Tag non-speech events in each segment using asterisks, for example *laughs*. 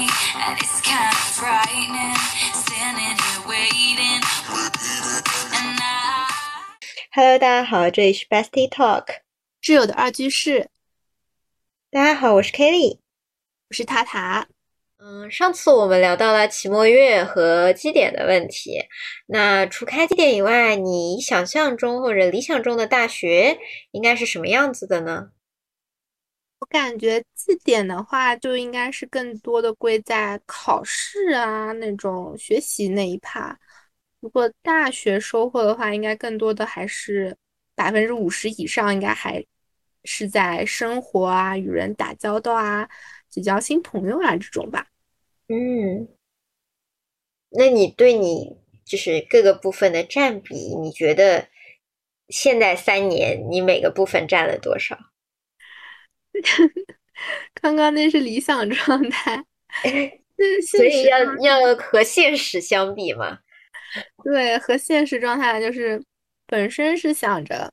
and it's kind of bright and sin in your way in hello 大家好，这里是 bestie talk 挚友的二居室。大家好，我是 Kelly，我是塔塔。嗯，上次我们聊到了期末月和基点的问题，那除开基点以外，你想象中或者理想中的大学应该是什么样子的呢？我感觉绩点的话，就应该是更多的归在考试啊那种学习那一趴。如果大学收获的话，应该更多的还是百分之五十以上，应该还是在生活啊、与人打交道啊、结交新朋友啊这种吧。嗯，那你对你就是各个部分的占比，你觉得现在三年你每个部分占了多少？*laughs* 刚刚那是理想状态，那所以要要和现实相比嘛？*laughs* 对，和现实状态就是本身是想着，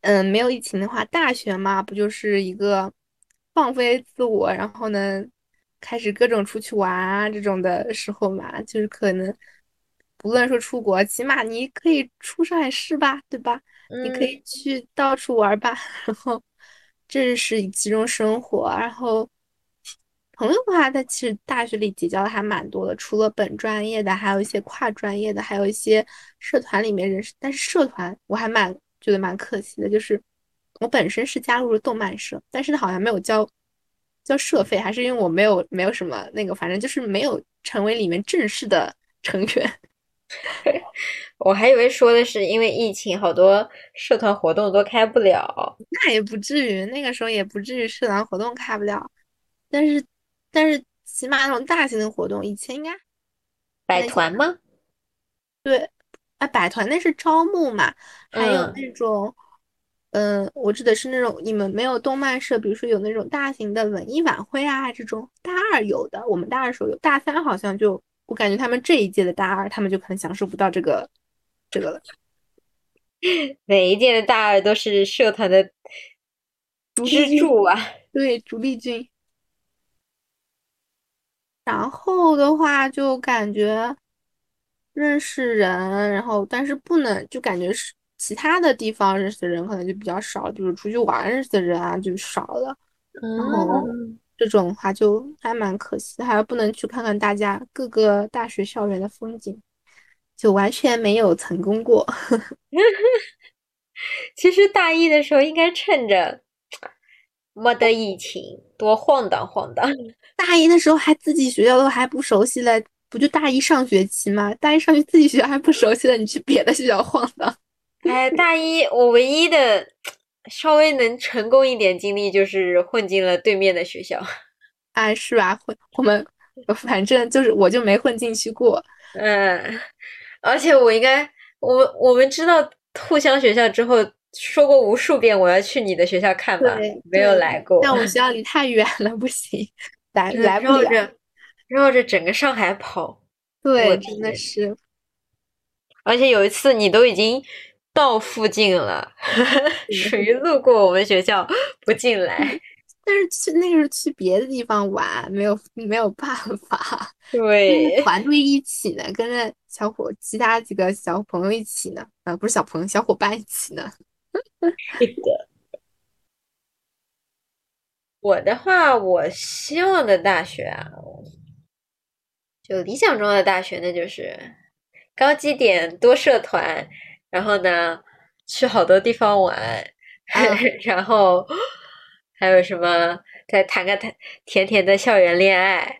嗯，没有疫情的话，大学嘛，不就是一个放飞自我，然后呢，开始各种出去玩啊这种的时候嘛，就是可能不论说出国，起码你可以出上海市吧，对吧？你可以去到处玩吧，*laughs* 然后这是其中生活，然后。朋友的话，他其实大学里结交的还蛮多的，除了本专业的，还有一些跨专业的，还有一些社团里面认识。但是社团我还蛮觉得蛮可惜的，就是我本身是加入了动漫社，但是好像没有交交社费，还是因为我没有没有什么那个，反正就是没有成为里面正式的成员。*laughs* 我还以为说的是因为疫情，好多社团活动都开不了。那也不至于，那个时候也不至于社团活动开不了，但是。但是起码那种大型的活动，以前应该百团吗？对，啊，百团那是招募嘛，还有那种，嗯，我指的是那种你们没有动漫社，比如说有那种大型的文艺晚会啊，这种大二有的，我们大二时候有，大三好像就我感觉他们这一届的大二，他们就可能享受不到这个这个了。*laughs* 每一届的大二都是社团的支柱啊，对，主力军。然后的话，就感觉认识人，然后但是不能就感觉是其他的地方认识的人可能就比较少，就是出去玩认识的人啊就少了。然后这种的话就还蛮可惜的，还不能去看看大家各个大学校园的风景，就完全没有成功过。*laughs* 其实大一的时候应该趁着没得疫情多晃荡晃荡。大一的时候还自己学校都还不熟悉了，不就大一上学期吗？大一上学自己学校还不熟悉了，你去别的学校晃荡。哎，大一我唯一的稍微能成功一点经历就是混进了对面的学校。哎，*laughs* 是吧？混我们反正就是我就没混进去过。嗯，而且我应该我们我们知道互相学校之后说过无数遍我要去你的学校看吧，没有来过。但我们 *laughs* 学校离太远了，不行。来来不了，绕着整个上海跑，对，真的是。而且有一次你都已经到附近了，*laughs* 属于路过我们学校不进来。但是去那个是去别的地方玩，没有没有办法。*laughs* 对，团队一起呢，跟着小伙其他几个小朋友一起呢，呃，不是小朋友，小伙伴一起呢。是的。我的话，我希望的大学啊，就理想中的大学，那就是高绩点、多社团，然后呢，去好多地方玩，*laughs* 然后还有什么，再谈个谈甜甜的校园恋爱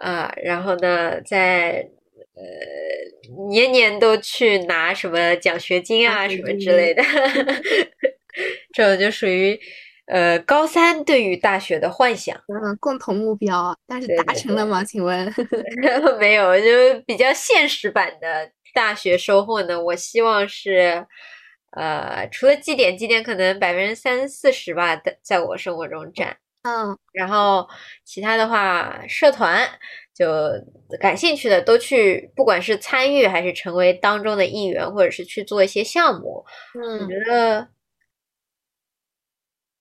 啊，然后呢，在呃年年都去拿什么奖学金啊什么之类的，*laughs* 这种就属于。呃，高三对于大学的幻想，嗯，共同目标，但是达成了吗？请问 *laughs* 没有，就比较现实版的大学收获呢。我希望是，呃，除了绩点，绩点可能百分之三四十吧，在在我生活中占，嗯，然后其他的话，社团就感兴趣的都去，不管是参与还是成为当中的一员，或者是去做一些项目，嗯，我觉得。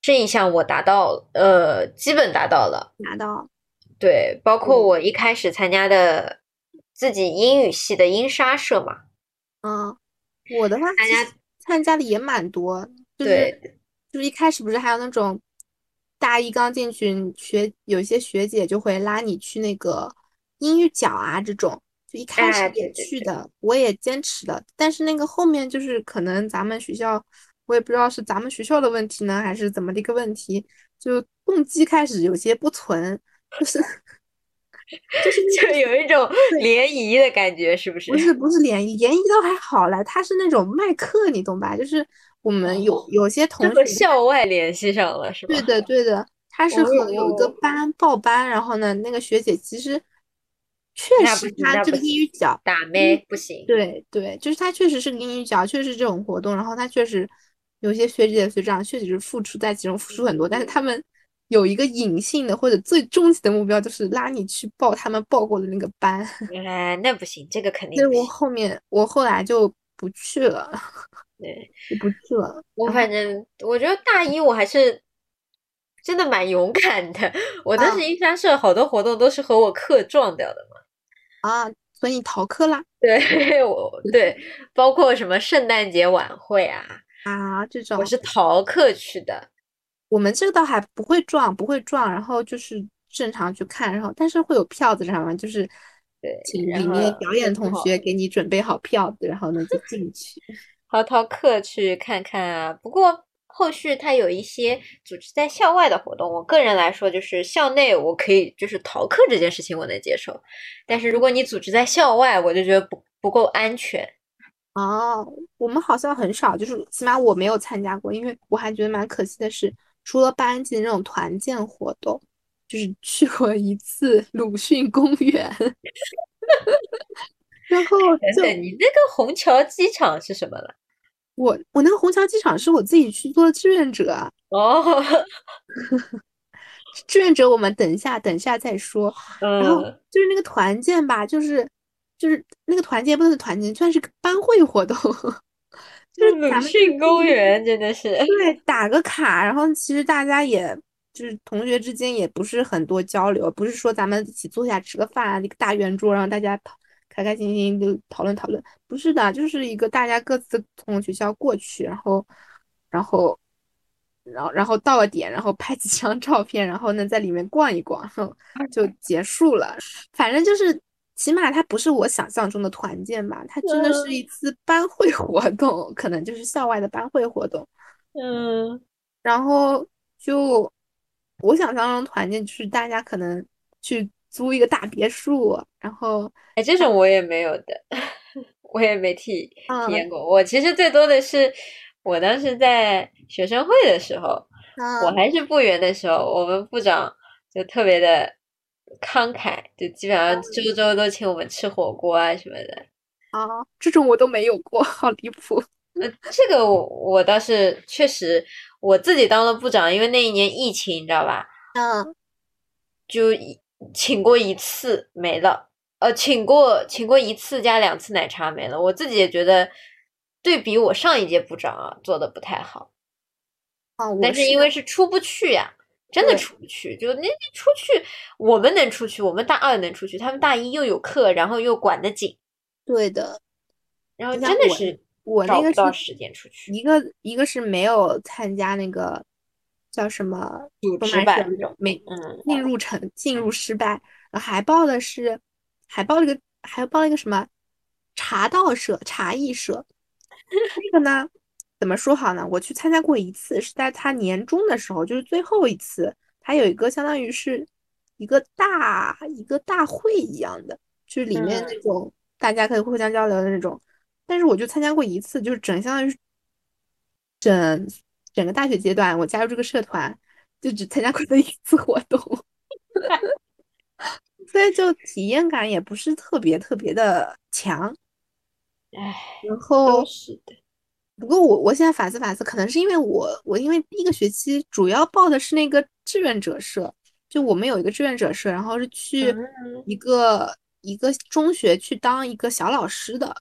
这一项我达到，呃，基本达到了。达到。对，包括嗯我一开始参加的自己英语系的英莎社嘛，嗯，我的话参加的也蛮多，就是对就是一开始不是还有那种大一刚进去学，有一些学姐就会拉你去那个英语角啊这种，就一开始哎对也对去的，我也坚持了，但是那个后面就是可能咱们学校，我也不知道是咱们学校的问题呢，还是怎么的一个问题，就动机开始有些不纯，就是就是那就有一种联谊的感觉，是不是？不是不是联谊，联谊倒还好啦，他是那种卖课，你懂吧？就是我们有哦有些同学，校外联系上了，是吧？对的对的，他是和有一个哦班报班，然后呢，那个学姐其实确实她这个英语角，打妹不行。对对，就是她确实是个英语角，确实这种活动，然后她确实有些学姐学长确实是付出在其中付出很多，但是他们有一个隐性的或者最终极的目标，就是拉你去报他们报过的那个班。*laughs* 哎，那不行，这个肯定所以不行。我后面我后来就不去了，*laughs* 对，就不去了。我反正我觉得大一我还是真的蛮勇敢的。我当啊时英莎社好多活动都是和我课撞掉的嘛。啊，所以逃课啦对，*laughs* 我对，包括什么圣诞节晚会啊，啊？这种我是逃课去的。我们这个倒还不会撞，不会撞，然后就是正常去看，然后但是会有票子，知道吗？就是对请里面后表演同学给你准备好票子，然后呢就进去。*laughs* 逃逃课去看看啊。不过后续它有一些组织在校外的活动，我个人来说，就是校内我可以就是逃课这件事情我能接受，但是如果你组织在校外，我就觉得不不够安全。哦，我们好像很少，就是起码我没有参加过，因为我还觉得蛮可惜的是，除了班级的那种团建活动，就是去过一次鲁迅公园，*laughs* 然后就等等，你那个虹桥机场是什么了？我我那个虹桥机场是我自己去做的志愿者啊，哦，*laughs* 志愿者我们等一下等一下再说。然后嗯，就是那个团建吧，就是就是那个团建不能是团建，算是个班会活动，就是鲁迅公园真的是，对打个卡，然后其实大家也就是同学之间也不是很多交流，不是说咱们一起坐下吃个饭啊，一个大圆桌，然后大家讨开开心心就讨论讨论，不是的，就是一个大家各自从学校过去，然后然后。然后，然后到了点，然后拍几张照片，然后呢，在里面逛一逛，就结束了。反正就是，起码它不是我想象中的团建吧，它真的是一次班会活动，可能就是校外的班会活动。嗯，然后就我想象中团建就是大家可能去租一个大别墅，然后哎，这种我也没有的，*laughs* 我也没体嗯体验过。我其实最多的是，我当时在学生会的时候，我嗯还是部员的时候，我们部长就特别的慷慨，就基本上周周都请我们吃火锅啊什么的。啊，这种我都没有过，好离谱。*laughs* 呃，这个我我倒是确实我自己当了部长，因为那一年疫情，你知道吧？嗯就一请过一次没了，呃，请过请过一次加两次奶茶没了。我自己也觉得，对比我上一届部长啊，做的不太好。啊，我但是因为是出不去呀，真的出不去。就那那出去，我们能出去，我们大二能出去，他们大一又有课，然后又管得紧，对的，然后真的是我那个是不到时间出去。一个一个是没有参加那个叫什么组织动漫社吧这种没嗯，进入成进入失败，还报的是还报了个还报了一个什么茶道社茶艺社，那个呢怎么说好呢？我去参加过一次，是在他年终的时候，就是最后一次，他有一个相当于是一个大一个大会一样的，就是里面那嗯种大家可以互相交流的那种。但是我就参加过一次，就是整相当于是整整个大学阶段，我加入这个社团就只参加过这一次活动，*laughs* 所以就体验感也不是特别特别的强。唉，然后是的。不过我我现在反思反思，可能是因为我我因为第一个学期主要报的是那个志愿者社，就我们有一个志愿者社，然后是去嗯一个一个中学去当一个小老师的。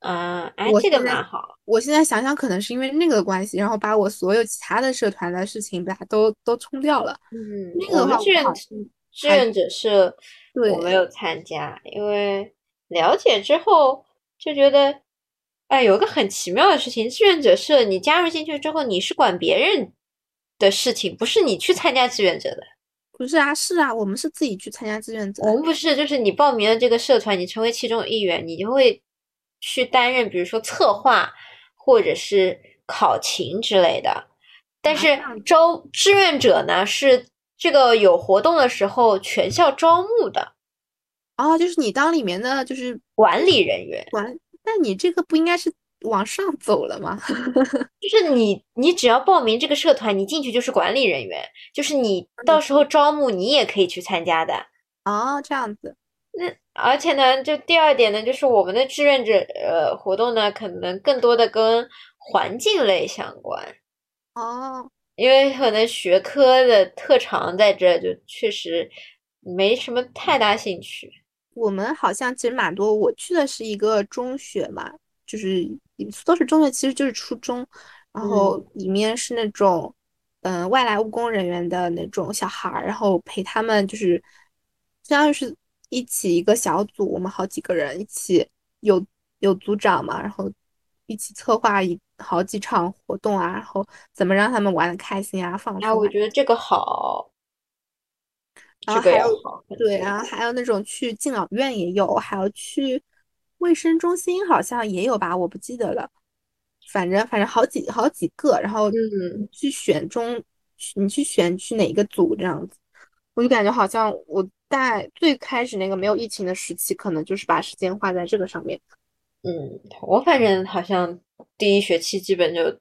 嗯，哎，这个蛮好。我现在想想，可能是因为那个关系，然后把我所有其他的社团的事情把它都都冲掉了。嗯，那个志愿志愿者社对我没有参加，因为了解之后就觉得，哎，有一个很奇妙的事情，志愿者社你加入进去之后，你是管别人的事情，不是你去参加志愿者的。不是啊，是啊，我们是自己去参加志愿者。我们不是，就是你报名了这个社团，你成为其中一员，你就会去担任，比如说策划或者是考勤之类的。但是招志愿者呢，是这个有活动的时候全校招募的哦，就是你当里面的就是管理人员，管，那你这个不应该是往上走了吗？*laughs* 就是你，你只要报名这个社团，你进去就是管理人员，就是你到时候招募你也可以去参加的。哦，这样子。那而且呢，就第二点呢，就是我们的志愿者呃活动呢，可能更多的跟环境类相关，哦，因为可能学科的特长在这就确实没什么太大兴趣。我们好像其实蛮多，我去的是一个中学嘛，就是都是中学，其实就是初中，然后里面是那种嗯、呃外来务工人员的那种小孩儿，然后陪他们就是相当于是一起一个小组，我们好几个人一起有有组长嘛，然后一起策划一好几场活动啊，然后怎么让他们玩的开心啊，放哎，松啊。我觉得这个好，然后还有对，多然后还有那种去敬老院也有，还有去卫生中心好像也有吧，我不记得了。反正反正好几好几个，然后嗯去选中，你去选去哪个组这样子，我就感觉好像我在最开始那个没有疫情的时期，可能就是把时间花在这个上面。嗯，我反正好像第一学期基本就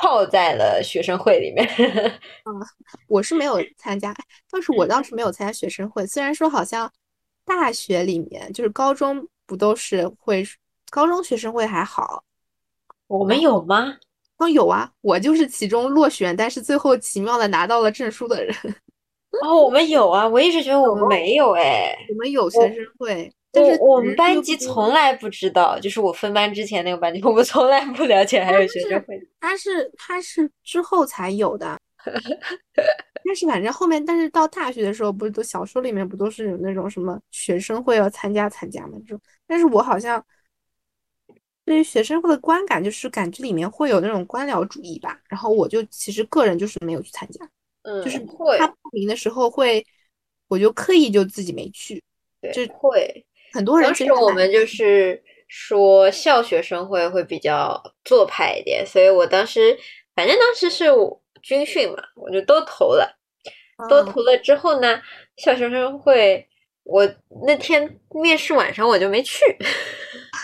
泡在了学生会里面。*laughs* 我是没有参加，倒是我倒是没有参加学生会。虽然说好像大学里面就是高中不都是会，高中学生会还好。我们有吗？哦，有啊，我就是其中落选，但是最后奇妙的拿到了证书的人。哦，我们有啊，我一直觉得我们没有哎。我们有学生会，但是我我们班级从来不知道，就是我分班之前那个班级，我们从来不了解还有学生会。他是他是之后才有的，但是反正后面，但是到大学的时候，不是都小说里面不都是有那种什么学生会要参加参加嘛这种，但是我好像对于学生会的观感就是感觉里面会有那种官僚主义吧，然后我就其实个人就是没有去参加，嗯，就是会他报名的时候会，我就刻意就自己没去，对就会。很多人当时其实我们就是说校学生会会比较做派一点，所以我当时反正当时是我军训嘛，我就都投了。都嗯投了之后呢，校学生会我那天面试晚上我就没去，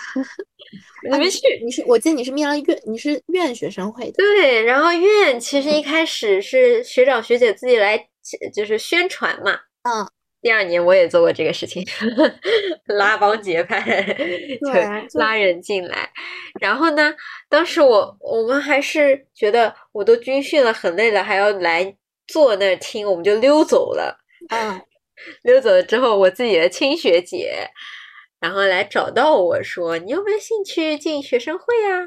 *laughs* 你没去。你是我记得你是面了院，你是院学生会的，对，然后院其实一开始是学长学姐自己来就是宣传嘛，嗯，第二年我也做过这个事情，*laughs* 拉帮结派，就就拉人进来。然后呢，当时我我们还是觉得我都军训了，很累了，还要来坐那儿听，我们就溜走了。嗯，*laughs* 溜走了之后，我自己的亲学姐，然后来找到我说：“你有没有兴趣进学生会啊？”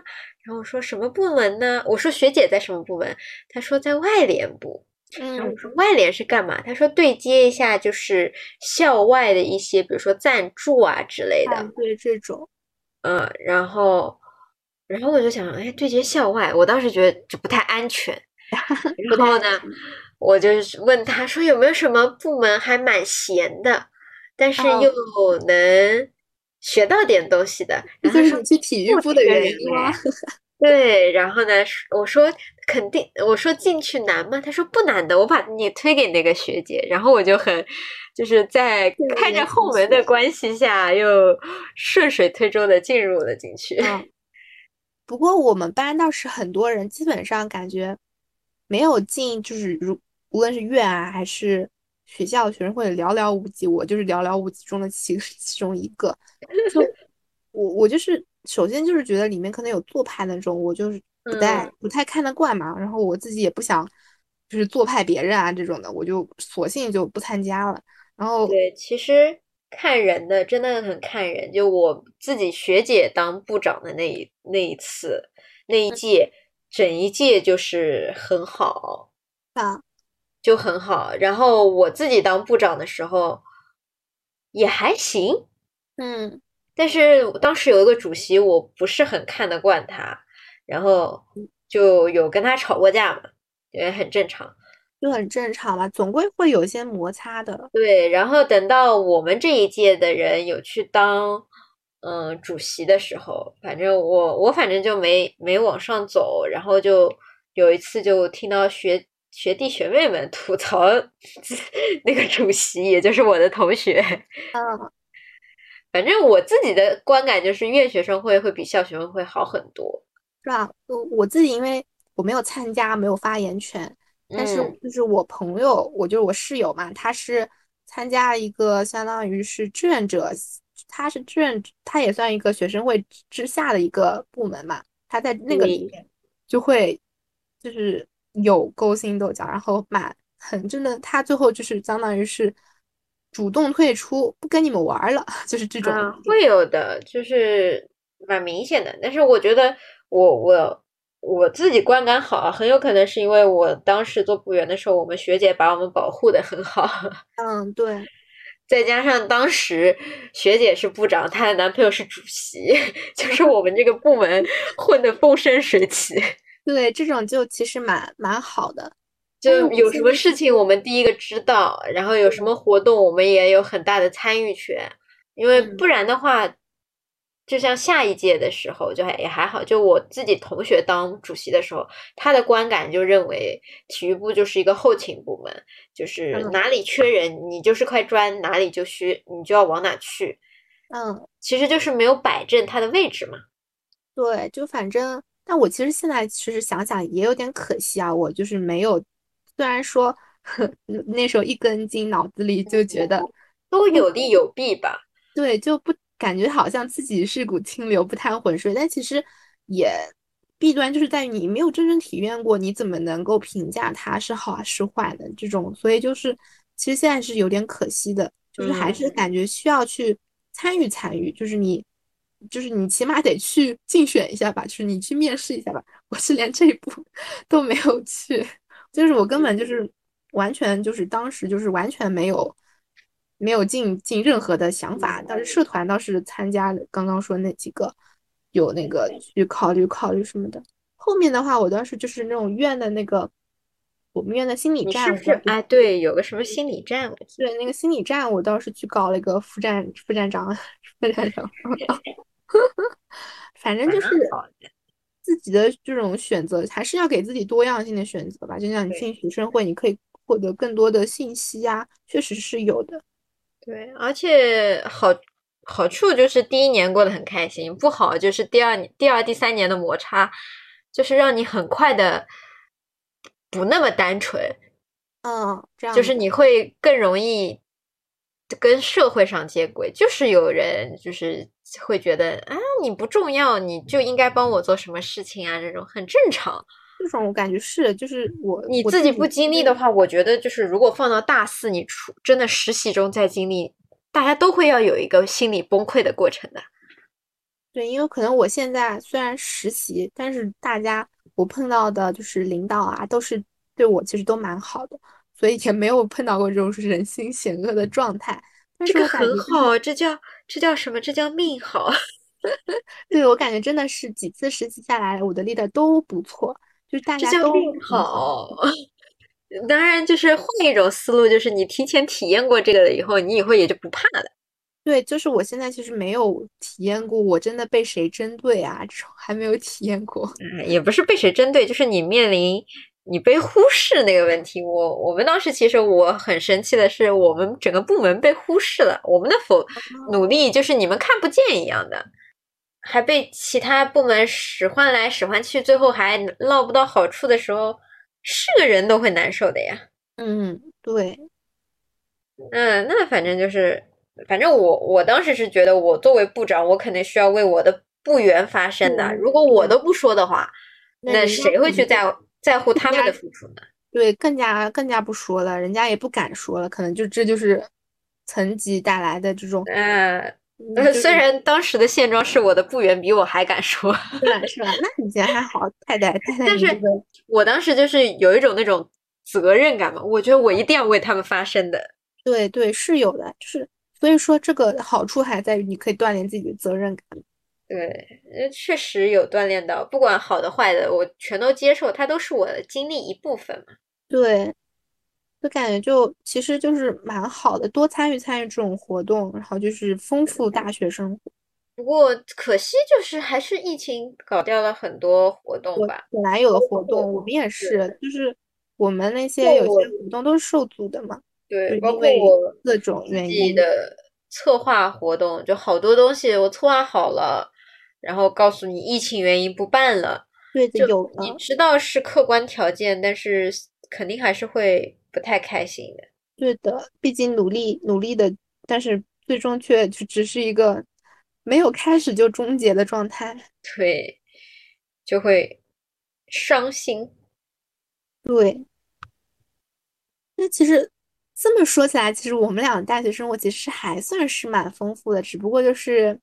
然后我说：“什么部门呢？”我说：“学姐在什么部门？”她说：“在外联部。”然后嗯我说外联是干嘛？他说对接一下就是校外的一些，比如说赞助啊之类的。嗯，对这种，嗯，然后，然后我就想，哎，对接校外，我当时觉得这不太安全。*laughs* 然后呢，我就问他说有没有什么部门还蛮闲的，但是哦又能学到点东西的。这然后他说去体育部的原因吗？对，然后呢，我说肯定，我说进去难吗？他说不难的，我把你推给那个学姐，然后我就很，就是在开着后门的关系下，又顺水推舟的进入了进去。嗯，*laughs* 不过我们班倒是很多人，基本上感觉没有进，就是如无论是院啊还是学校的学生会寥寥无几，我就是寥寥无几中的其 *laughs* 其中一个。就 *laughs* 我我就是首先就是觉得里面可能有做派那种，我就是不太、嗯不太看得惯嘛，然后我自己也不想就是做派别人啊这种的，我就索性就不参加了。然后对，其实看人的，真的很看人。就我自己学姐当部长的那一那一次，那一届，整一届就是很好。啊，就很好。然后我自己当部长的时候也还行，嗯但是当时有一个主席，我不是很看得惯他，然后就有跟他吵过架嘛，也很正常。就很正常吧，总归会有一些摩擦的。对，然后等到我们这一届的人有去当嗯主席的时候，反正我我反正就没没往上走，然后就有一次就听到学学弟学妹们吐槽 *laughs* 那个主席，也就是我的同学。嗯，反正我自己的观感就是院学生会会比校学生会好很多。是吧？我我自己因为我没有参加，没有发言权，但是嗯就是我朋友，我就是我室友嘛，他是参加一个相当于是志愿者，他是志愿，他也算一个学生会之下的一个部门嘛，他在那个里面就会就是有勾心斗角，然后蛮很真的，他最后就是相当于是主动退出，不跟你们玩儿了，*laughs* 就是这种。啊，会有的，就是蛮明显的。但是我觉得我我我自己观感好啊，很有可能是因为我当时做部员的时候，我们学姐把我们保护的很好，*laughs* 嗯，对。再加上当时学姐是部长，她的男朋友是主席，*laughs* 就是我们这个部门混得风生水起。对，这种就其实蛮蛮好的。就有什么事情我们第一个知道，然后有什么活动我们也有很大的参与权，因为嗯不然的话，就像下一届的时候就还也还好，就我自己同学当主席的时候，他的观感就认为体育部就是一个后勤部门，就是嗯哪里缺人你就是块砖，哪里就需你就要往哪去，嗯，其实就是没有摆正他的位置嘛。对，就反正，但我其实现在其实想想也有点可惜啊，我就是没有，虽然说 *laughs* 那时候一根筋，脑子里就觉得 *laughs* 都有利有弊吧。对，就不感觉好像自己是股清流，不贪浑水，但其实也弊端就是在于你没有真正体验过，你怎么能够评价它是好还是坏的这种，所以就是其实现在是有点可惜的，就是还是嗯感觉需要去参与参与，就是你。就是你起码得去竞选一下吧，就是你去面试一下吧。我是连这一步 *laughs* 都没有去，就是我根本就是完全就是当时就是完全没有没有进进任何的想法。但是社团倒是参加了刚刚说那几个，有那个去考虑考虑什么的。后面的话，我倒是就是那种院的那个我们院的心理你站，是不是？哎，对，有个什么心理战，我记得。对那个心理站，我倒是去搞了一个副站副站长，副站长。*laughs* *laughs* 反正就是自己的这种选择，还是要给自己多样性的选择吧。就像你进学生会，你可以获得更多的信息呀，确实是有的。对，而且好好处就是第一年过得很开心，不好就是第二年、第二、第三年的摩擦，就是让你很快的不那么单纯，嗯，这样就是你会更容易跟社会上接轨。就是有人就是会觉得啊，你不重要，你就应该帮我做什么事情啊，这种很正常。这种我感觉是，就是我你自己不经历的话，我觉得就是如果放到大四，你出真的实习中再经历，大家都会要有一个心理崩溃的过程的。对，因为可能我现在虽然实习，但是大家我碰到的就是领导啊，都是对我其实都蛮好的，所以也没有碰到过这种人心险恶的状态。但这个很好，这叫这叫什么？这叫命好。*laughs* 对，我感觉真的是几次实习下来，我的 leader 都不错，就大家都好。好。*laughs* 当然，就是换一种思路，就是你提前体验过这个了以后，你以后也就不怕了。对，就是我现在其实没有体验过，我真的被谁针对啊，这种还没有体验过。嗯，也不是被谁针对，就是你面临你被忽视那个问题。我我们当时其实我很生气的是，我们整个部门被忽视了，我们的否努力就是你们看不见一样的，还被其他部门使唤来使唤去，最后还捞不到好处的时候，是个人都会难受的呀。嗯，对，嗯，那反正就是，反正我我当时是觉得，我作为部长，我肯定需要为我的部员发声的。嗯如果我都不说的话，那那谁会去在在乎他们的付出呢？对，更加更加不说了，人家也不敢说了，可能就这就是层级带来的这种，嗯，虽然当时的现状是我的部员比我还敢说，是吧是吧？那你觉得还好，太太太太但是我当时就是有一种那种责任感嘛。我觉得我一定要为他们发声的。对对，是有的，就是所以说这个好处还在于你可以锻炼自己的责任感。对，呃确实有锻炼到，不管好的坏的，我全都接受，它都是我的经历一部分嘛。对，就感觉就其实就是蛮好的，多参与参与这种活动，然后就是丰富大学生活。不过可惜就是还是疫情搞掉了很多活动吧。本来有的活动，我们也是，就是我们那些有些活动都是受阻的嘛，对，包括我各种原因。的策划活动，就好多东西我策划好了，然后告诉你疫情原因不办了，对的，就你知道是客观条件，但是肯定还是会不太开心的。对的，毕竟努力努力的，但是最终却就只是一个没有开始就终结的状态。对，就会伤心。对，那其实这么说起来，其实我们俩的大学生活其实还算是蛮丰富的，只不过就是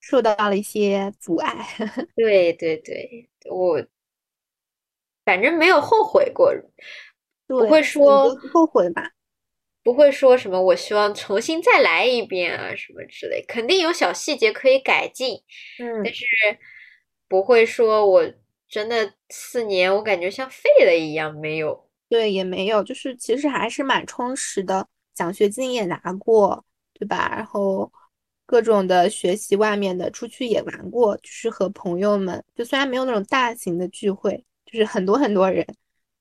受到了一些阻碍。*laughs* 对对对，我反正没有后悔过，不会说后悔吧？不会说什么我希望重新再来一遍啊什么之类，肯定有小细节可以改进，嗯但是不会说我真的四年我感觉像废了一样，没有。对，也没有，就是其实还是蛮充实的，奖学金也拿过，对吧？然后各种的学习外面的，出去也玩过，就是和朋友们，就虽然没有那种大型的聚会，就是很多很多人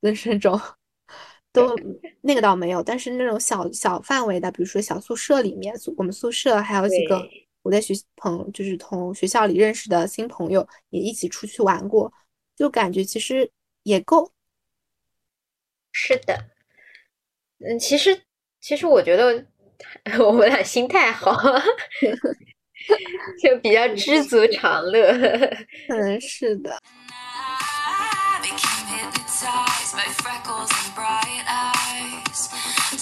的那种，都那个倒没有，但是那种小小范围的，比如说小宿舍里面，宿我们宿舍还有几个我在学朋，就是同学校里认识的新朋友，也一起出去玩过，就感觉其实也够。是的，嗯，其实其实我觉得 *laughs* 我们俩心态好，*laughs* 就比较知足常乐。嗯，是的。I became hypnotized by freckles and bright eyes,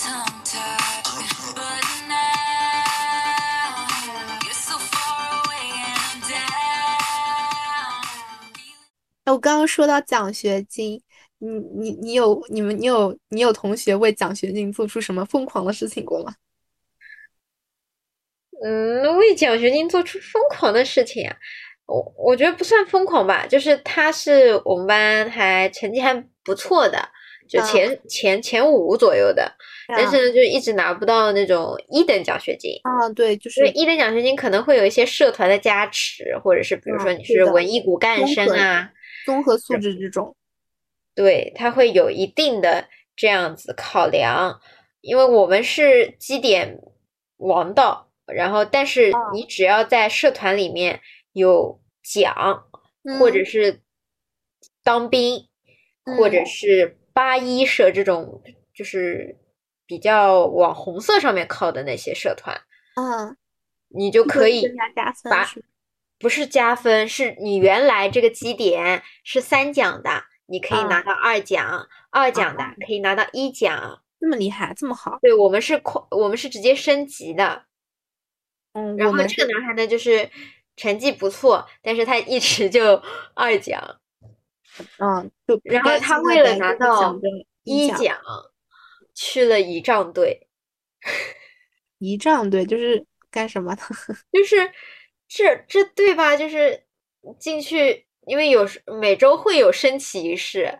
tongue tied. But now you're so far away and I'm down. 哎，我刚刚说到奖学金，你你你有你们你有你有同学为奖学金做出什么疯狂的事情过吗？嗯，为奖学金做出疯狂的事情啊，我我觉得不算疯狂吧，就是他是我们班还成绩还不错的，就嗯前、前前五左右的，但是呢，就一直拿不到那种一等奖学金。啊，对，就是一等奖学金可能会有一些社团的加持，或者是比如说你嗯是文艺骨干生啊，综合素质这种。对，他会有一定的这样子考量，因为我们是基点王道，然后但是哦你只要在社团里面有奖，或者嗯是当兵，或者嗯是八一社这种，就是比较往红色上面靠的那些社团，嗯，你就可以更加加分把不是加分，是你原来这个基点是三奖的，你可以拿啊到二奖，二奖的啊可以拿到一奖。这么厉害，这么好。对，我们是扩，我们是直接升级的。嗯，然后这个男孩呢，就是成绩不错，但是他一直就 *laughs* 二奖，嗯，就然后他为了拿到一奖去了仪仗队。仪仗队就是干什么的？*laughs* 就是这这对吧？就是进去，因为有时每周会有升旗仪式，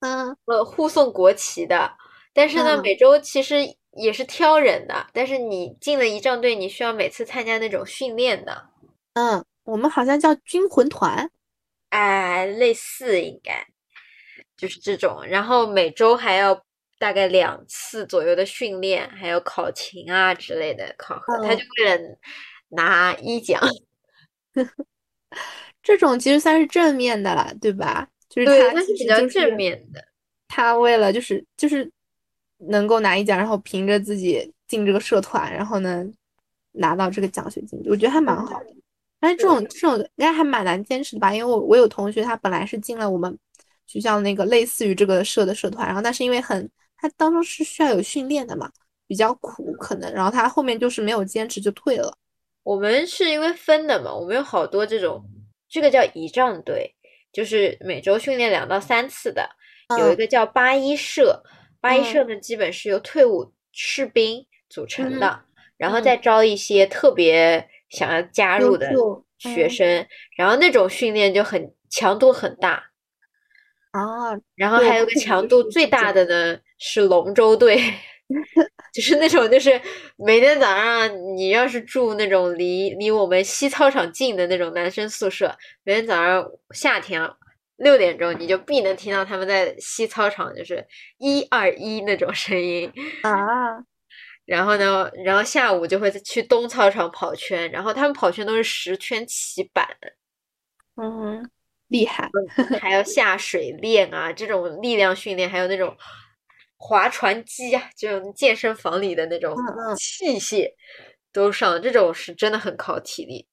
嗯呃，护送国旗的。但是呢，嗯每周其实也是挑人的。但是你进了仪仗队，你需要每次参加那种训练的，嗯，我们好像叫军魂团。哎，类似应该就是这种。然后每周还要大概两次左右的训练，还有考勤啊之类的考核。他嗯就为了拿一奖，*laughs* 这种其实算是正面的了，对吧？就是，他他是比较正面的。他为了就是就是能够拿一奖，然后凭着自己进这个社团，然后呢拿到这个奖学金，我觉得还蛮好的。但是这种这种应该还蛮难坚持的吧？因为我我有同学他本来是进了我们学校那个类似于这个社的社团，然后但是因为很他当中是需要有训练的嘛，比较苦可能，然后他后面就是没有坚持就退了。我们是因为分的嘛，我们有好多这种，这个叫仪仗队，就是每周训练两到三次的。有一嗯个叫八一社，八一嗯社呢基本是由退伍士兵组成嗯的，然后嗯再招一些特别想要加入的学生，然后那种训练就很强度很大，啊，然后还有个强度最大的呢是龙舟队，*laughs* 就是那种就是每天早上你要是住那种离离我们西操场近的那种男生宿舍，每天早上夏天啊六点钟你就必能听到他们在西操场就是一二一那种声音，啊，然后呢，然后下午就会去东操场跑圈，然后他们跑圈都是十圈起板，嗯，厉害，还要下水练啊，这种力量训练，还有那种划船机啊，这种健身房里的那种器械都上，这种是真的很考体力。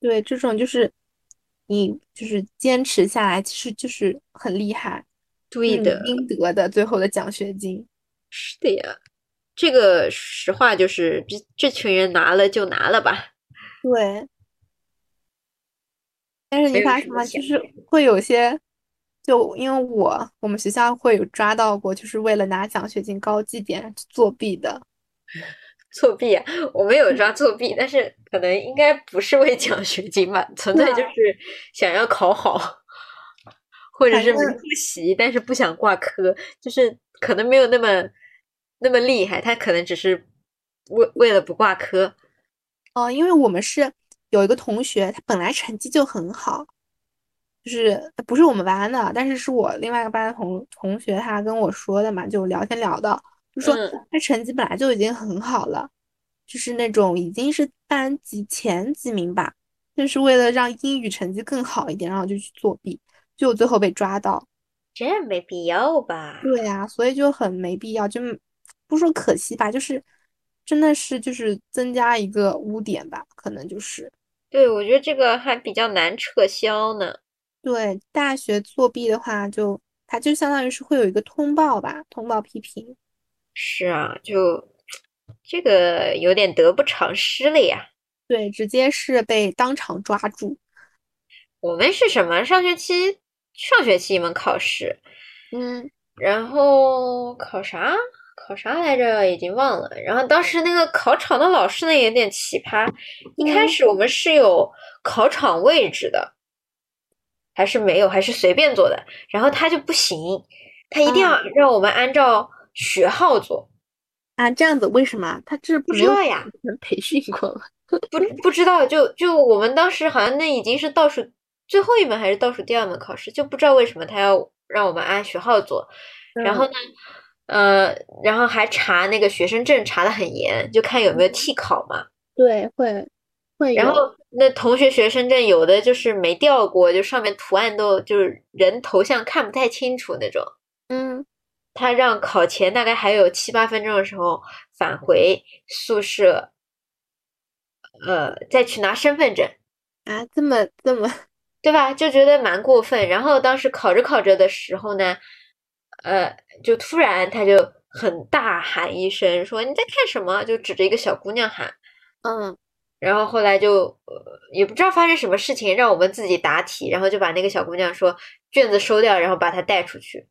对，这种就是你就是坚持下来，其实就是很厉害，对的，你应得的最后的奖学金。是的呀。这个实话就是这这群人拿了就拿了吧，对，但是你发现吗？就是会有些，就因为我我们学校会有抓到过，就是为了拿奖学金高绩点作弊的。*laughs* 作弊啊，我没有抓作弊，但是可能应该不是为奖学金吧，纯粹就是想要考好，或者是没复习，但是不想挂科，就是可能没有那么那么厉害，他可能只是为为了不挂科。哦，因为我们是有一个同学，他本来成绩就很好，就是不是我们班的，但是是我另外一个班的同同学，他跟我说的嘛，就聊天聊到，就说嗯他成绩本来就已经很好了，就是那种已经是班级前几名吧，但是为了让英语成绩更好一点，然后就去作弊，就最后被抓到。这没必要吧？对呀，所以就很没必要，就不说可惜吧，就是真的是就是增加一个污点吧，可能就是。对，我觉得这个还比较难撤销呢。对，大学作弊的话就，它就相当于是会有一个通报吧，通报批评。是啊，就这个有点得不偿失了呀。对，直接是被当场抓住。我们是什么？上学期上学期一门考试，嗯然后考啥？考啥来着？已经忘了。然后当时那个考场的老师呢有点奇葩，一开嗯始我们是有考场位置的，还是没有，还是随便坐的。然后他就不行，他一定要让我们按照学号坐。啊，这样子为什么？他这不知道呀人培训过吗？*laughs* 不不知道，就就我们当时好像那已经是倒数最后一门还是倒数第二门考试，就不知道为什么他要让我们按学号坐。然后呢，呃，然后还查那个学生证查的很严，就看有没有替考嘛。对，会会然后那同学学生证有的就是没掉过，就上面图案都就是人头像看不太清楚那种。嗯他让考前大概还有七八分钟的时候返回宿舍，呃，再去拿身份证。啊，这么这么对吧？就觉得蛮过分。然后当时考着考着的时候呢，呃，就突然他就很大喊一声说：“你在看什么？”就指着一个小姑娘喊。嗯然后后来就呃也不知道发生什么事情，让我们自己答题，然后就把那个小姑娘说卷子收掉，然后把她带出去。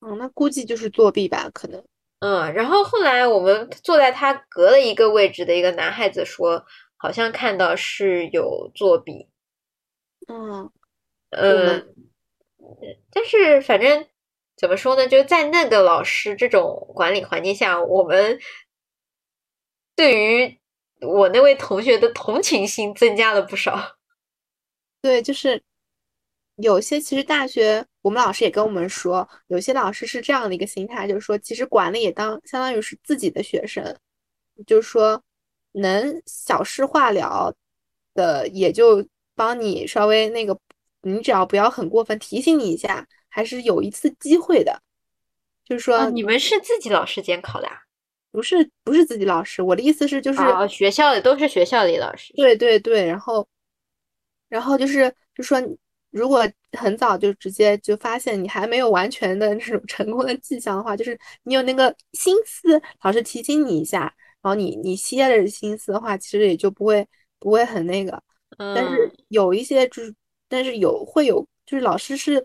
嗯，那估计就是作弊吧，可能。嗯，然后后来我们坐在他隔了一个位置的一个男孩子说，好像看到是有作弊。嗯呃，但是反正怎么说呢，就在那个老师这种管理环境下，我们对于我那位同学的同情心增加了不少。*laughs* 对，就是有些其实大学我们老师也跟我们说，有些老师是这样的一个心态，就是说其实管理也当相当于是自己的学生，就是说能小事化了的，也就帮你稍微那个，你只要不要很过分，提醒你一下，还是有一次机会的。就是说啊，你们是自己老师监考的啊？不是不是自己老师，我的意思是就是哦，学校的都是学校里老师。对对对，然后，然后就是就说，如果很早就直接就发现你还没有完全的那种成功的迹象的话，就是你有那个心思，老师提醒你一下，然后你你歇着心思的话，其实也就不会不会很那个。但是嗯，有一些就是，但是有会有就是老师是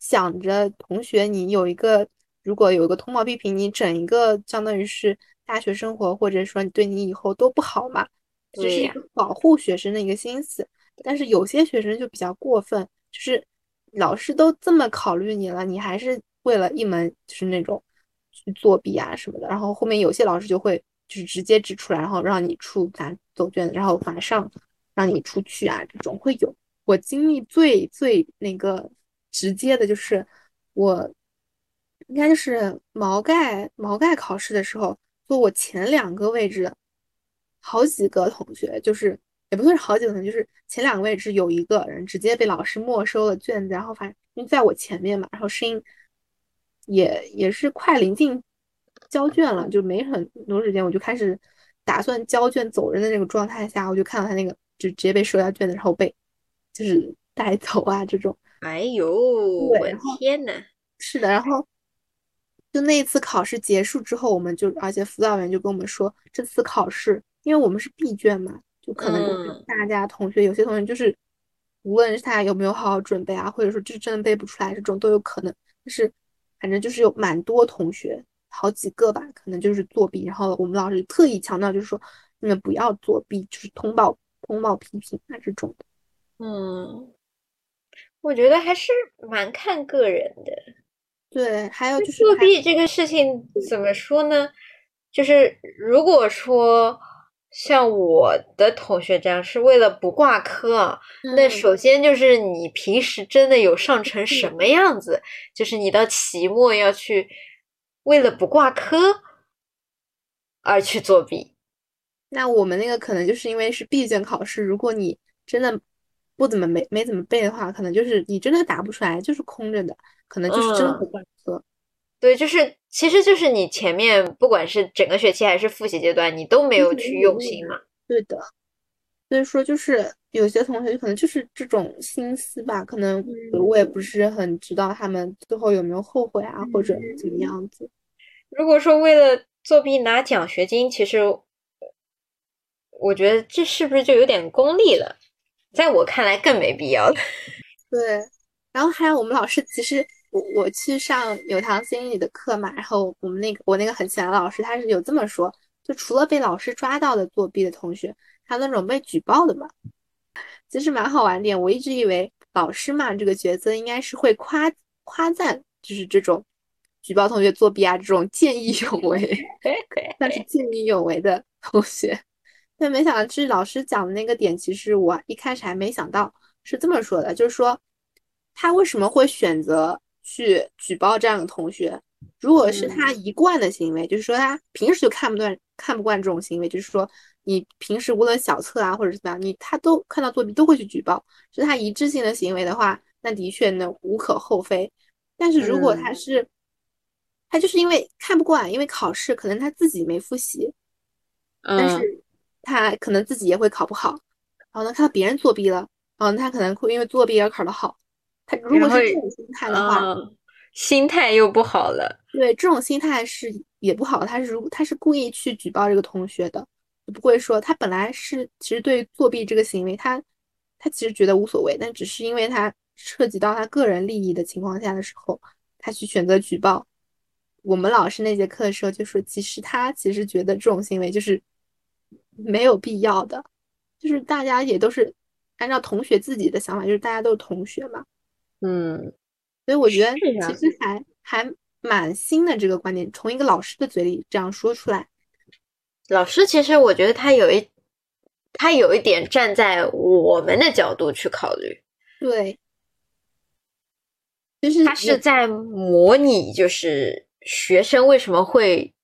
想着同学，你有一个如果有一个通报批评，你整一个相当于是大学生活，或者说你对你以后都不好嘛，这是一个保护学生的一个心思。但是有些学生就比较过分，就是老师都这么考虑你了，你还是为了一门就是那种去作弊啊什么的。然后后面有些老师就会就是直接指出来，然后让你出拿走卷子，然后马上让你出去啊，这种会有。我经历最最那个直接的就是我应该就是毛概毛概考试的时候，坐我前两个位置好几个同学，就是也不算是好几个同学，就是前两个位置有一个人直接被老师没收了卷子，然后反正因为在我前面嘛，然后声音也也是快临近交卷了，就没很多时间，我就开始打算交卷走人的那个状态下，我就看到他那个就直接被收下卷子，然后被就是带走啊这种。哎呦，我的天呐，是的，然后就那一次考试结束之后，我们就而且辅导员就跟我们说，这次考试因为我们是闭卷嘛，就可能就是嗯大家同学有些同学就是无论是他有没有好好准备啊，或者说就是真的背不出来，这种都有可能。但是反正就是有蛮多同学，好几个吧，可能就是作弊。然后我们老师特意强调，就是说你们不要作弊，就是通报通报批评啊这种的。嗯，我觉得还是蛮看个人的。对，还有就是作弊这个事情怎么说呢？就是如果说像我的同学这样是为了不挂科啊，那嗯首先就是你平时真的有上成什么样子，就是你到期末要去为了不挂科而去作弊。那我们那个可能就是因为是闭卷考试，如果你真的不怎么没没怎么背的话，可能就是你真的答不出来，就是空着的，可能就是真的嗯不挂科。对，就是其实就是你前面不管是整个学期还是复习阶段，你都没有去用心嘛。对的，所以说就是有些同学可能就是这种心思吧，可能我也不是很知道他们最后有没有后悔啊，或者怎么样子。如果说为了作弊拿奖学金，其实我觉得这是不是就有点功利了？在我看来更没必要了。*laughs* 对，然后还有我们老师，其实我我去上有堂心理的课嘛，然后我们那个我那个很喜欢的老师，他是有这么说，就除了被老师抓到的作弊的同学，还有那种被举报的嘛，其实蛮好玩点。我一直以为老师嘛这个角色应该是会夸夸赞，就是这种举报同学作弊啊这种见义勇为，但是见义勇为的同学。但没想到，就是老师讲的那个点，其实我一开始还没想到是这么说的，就是说他为什么会选择去举报这样的同学？如果是他一贯的行为，就是说他平时就看不惯看不惯这种行为，就是说你平时无论小测啊或者怎么样，你他都看到作弊都会去举报，是他一致性的行为的话，那的确呢无可厚非。但是如果他是、他就是因为看不惯，因为考试可能他自己没复习，但嗯，是他可能自己也会考不好，然后呢，看到别人作弊了，然后他可能会因为作弊而考得好。他如果是这种心态的话，嗯，心态又不好了。对这种心态是也不好。他是如他是故意去举报这个同学的，不会说他本来是其实对于作弊这个行为，他他其实觉得无所谓，但只是因为他涉及到他个人利益的情况下的时候，他去选择举报。我们老师那节课的时候就说，其实他其实觉得这种行为就是没有必要的，就是大家也都是按照同学自己的想法，就是大家都是同学嘛，嗯，所以我觉得其实还还蛮新的这个观点，从一个老师的嘴里这样说出来，老师其实我觉得他有一，他有一点站在我们的角度去考虑，对，就是他是在模拟就是学生为什么会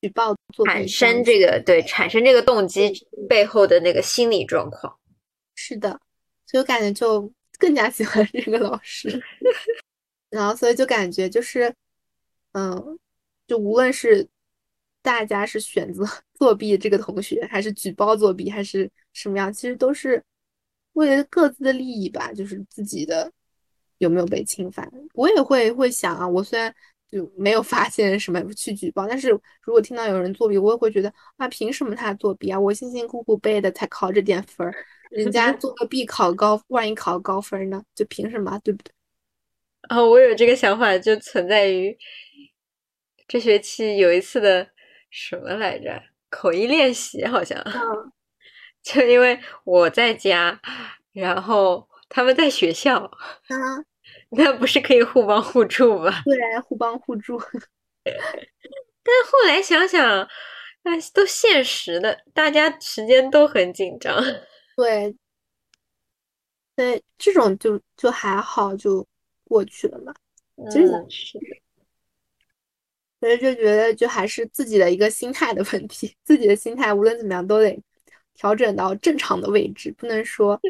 举报产生这个对产生这个动机背后的那个心理状况。是的，所以我感觉就更加喜欢这个老师，*laughs* 然后所以就感觉就是，嗯，就无论是大家是选择 *laughs* 作弊这个同学，还是举报作弊，还是什么样，其实都是为了各自的利益吧，就是自己的有没有被侵犯。我也会会想啊，我虽然就没有发现什么去举报，但是如果听到有人作弊，我也会觉得啊，凭什么他作弊啊？我辛辛苦苦背的才考这点分儿，人家做个弊考高，万一考高分呢？就凭什么，对不对？啊，*laughs* 我有这个想法，就存在于这学期有一次的什么来着？口译练习好像，嗯 *laughs* 就因为我在家，然后他们在学校，啊，那不是可以互帮互助吗？*laughs* 对，互帮互助。*laughs* 但后来想想，哎，都现实的，大家时间都很紧张。*laughs* 对，对，这种就就还好，就过去了嘛。其实嗯，是的，所以就觉得就还是自己的一个心态的问题，自己的心态无论怎么样都得调整到正常的位置，不能说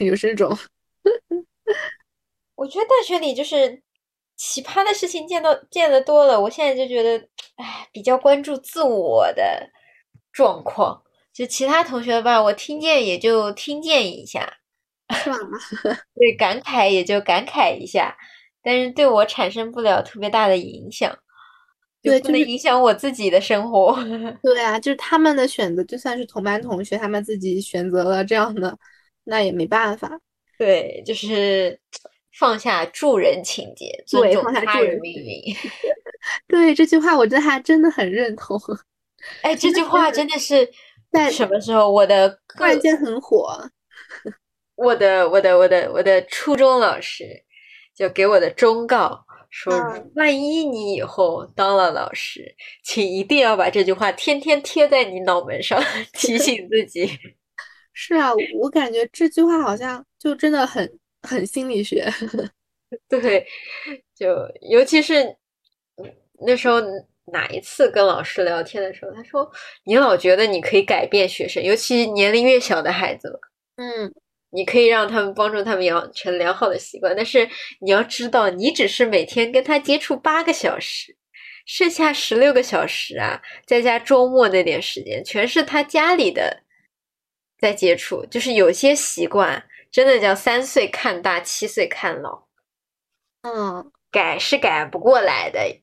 有这种我觉得大学里就是奇葩的事情见到见得多了，我现在就觉得，哎，比较关注自我的状况。就其他同学吧，我听见也就听见一下，是吧？*laughs* 对，感慨也就感慨一下，但是对我产生不了特别大的影响，对就是不能影响我自己的生活。*laughs* 对啊，就是他们的选择，就算是同班同学，他们自己选择了这样的，那也没办法。对，就是放下助人情节，尊重他人命运。*laughs* 对这句话，我真的还真的很认同，*laughs* 哎，这句话真的是在什么时候？我的突然间很火。*laughs* 我的我的我的我的初中老师就给我的忠告说，嗯万一你以后当了老师，请一定要把这句话天天贴在你脑门上，提醒自己。是啊，我感觉这句话好像就真的很很心理学。*laughs* 对，就尤其是嗯那时候哪一次跟老师聊天的时候，他说你老觉得你可以改变学生，尤其年龄越小的孩子嘛。嗯，你可以让他们帮助他们养成良好的习惯，但是你要知道，你只是每天跟他接触八个小时，剩下十六个小时啊，再加周末那点时间，全是他家里的在接触。就是有些习惯真的叫三岁看大，七岁看老，嗯，改是改不过来的。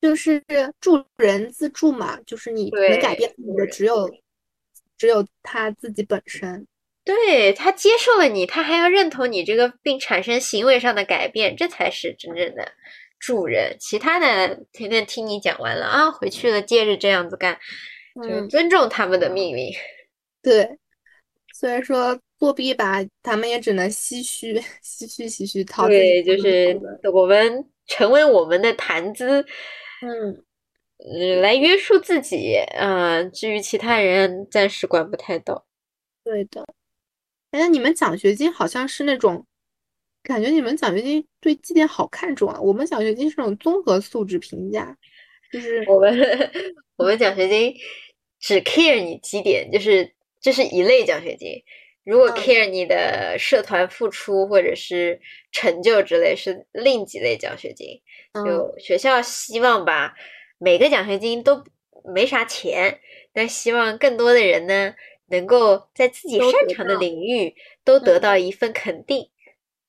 就是助人自助嘛，就是你能改变自己的只有只有他自己本身。对，他接受了你，他还要认同你这个，并产生行为上的改变，这才是真正的助人。其他的天天听你讲完了啊，回去了接着这样子干，就是嗯，尊重他们的命令。对，虽然说作弊吧，他们也只能唏嘘唏嘘唏嘘对，就是。我们成为我们的谈资，嗯，嗯，来约束自己呃、至于其他人，暂时管不太到。对的。哎，那你们奖学金好像是那种，感觉你们奖学金对绩点好看重啊。我们奖学金是那种综合素质评价，就是我们 *laughs* 我们奖学金只 care 你几点，就是这是一类奖学金。如果嗯 care 你的社团付出或者是成就之类，是另几类奖学金。嗯就学校希望吧，每个奖学金都没啥钱，但希望更多的人呢，能够在自己擅长的领域都得嗯到一份肯定。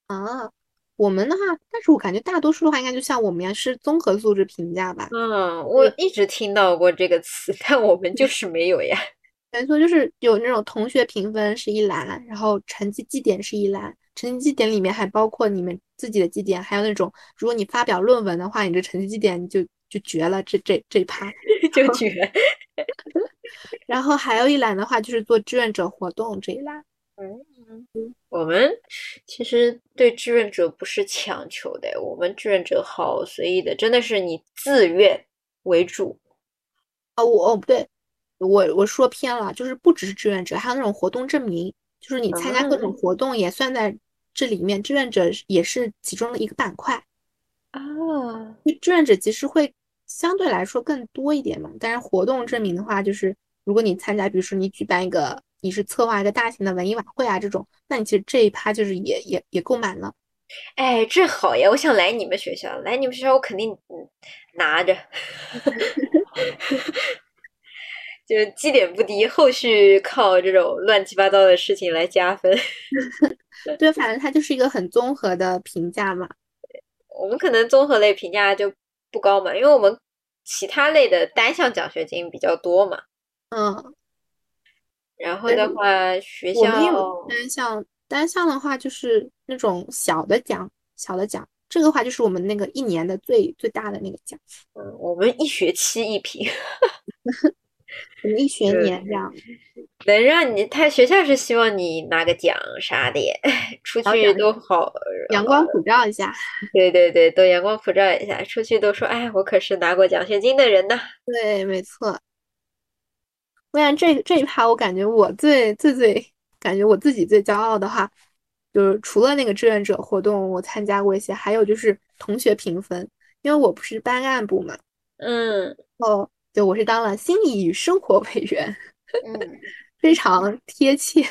啊，我们的话，但是我感觉大多数的话，应该就像我们一样是综合素质评价吧。嗯，我一直听到过这个词，*laughs* 但我们就是没有呀。没错，就是有那种同学评分是一栏，然后成绩绩点是一栏，成绩绩点里面还包括你们自己的绩点，还有那种如果你发表论文的话，你这成绩绩点就就绝了，这这这一趴。*laughs* 就绝。*laughs* 然后还有一栏的话就是做志愿者活动这一栏。嗯我们其实对志愿者不是强求的，我们志愿者好随意的，真的是你自愿为主。啊，我哦不对，我我说偏了，就是不只是志愿者，还有那种活动证明，就是你参加各种啊活动也算在这里面，志愿者也是其中的一个板块。啊，就志愿者其实会相对来说更多一点嘛，但是活动证明的话，就是如果你参加，比如说你举办一个，你是策划一个大型的文艺晚会啊这种，那你其实这一趴就是也也也够满了。哎，这好呀！我想来你们学校，来你们学校我肯定嗯拿着，*laughs* 就绩点不低，后续靠这种乱七八糟的事情来加分。*laughs* 对，反正它就是一个很综合的评价嘛。我们可能综合类评价就不高嘛，因为我们其他类的单项奖学金比较多嘛。嗯，然后的话，学我们也有校单项，单项的话就是那种小的奖，小的奖。这个话就是我们那个一年的最最大的那个奖，嗯，我们一学期一评，*laughs* 我们一学年这样。能让你他学校是希望你拿个奖啥的，*laughs* 出去都好，阳光普照一下。*laughs* 对对对，都阳光普照一下，出去都说，哎，我可是拿过奖学金的人呢。对，没错。我想这这一趴，我感觉我最最最感觉我自己最骄傲的话，就是除了那个志愿者活动我参加过一些，还有就是同学评分，因为我不是班干部嘛，嗯哦，对，我是当了心理与生活委员，嗯 *laughs* 非常贴切。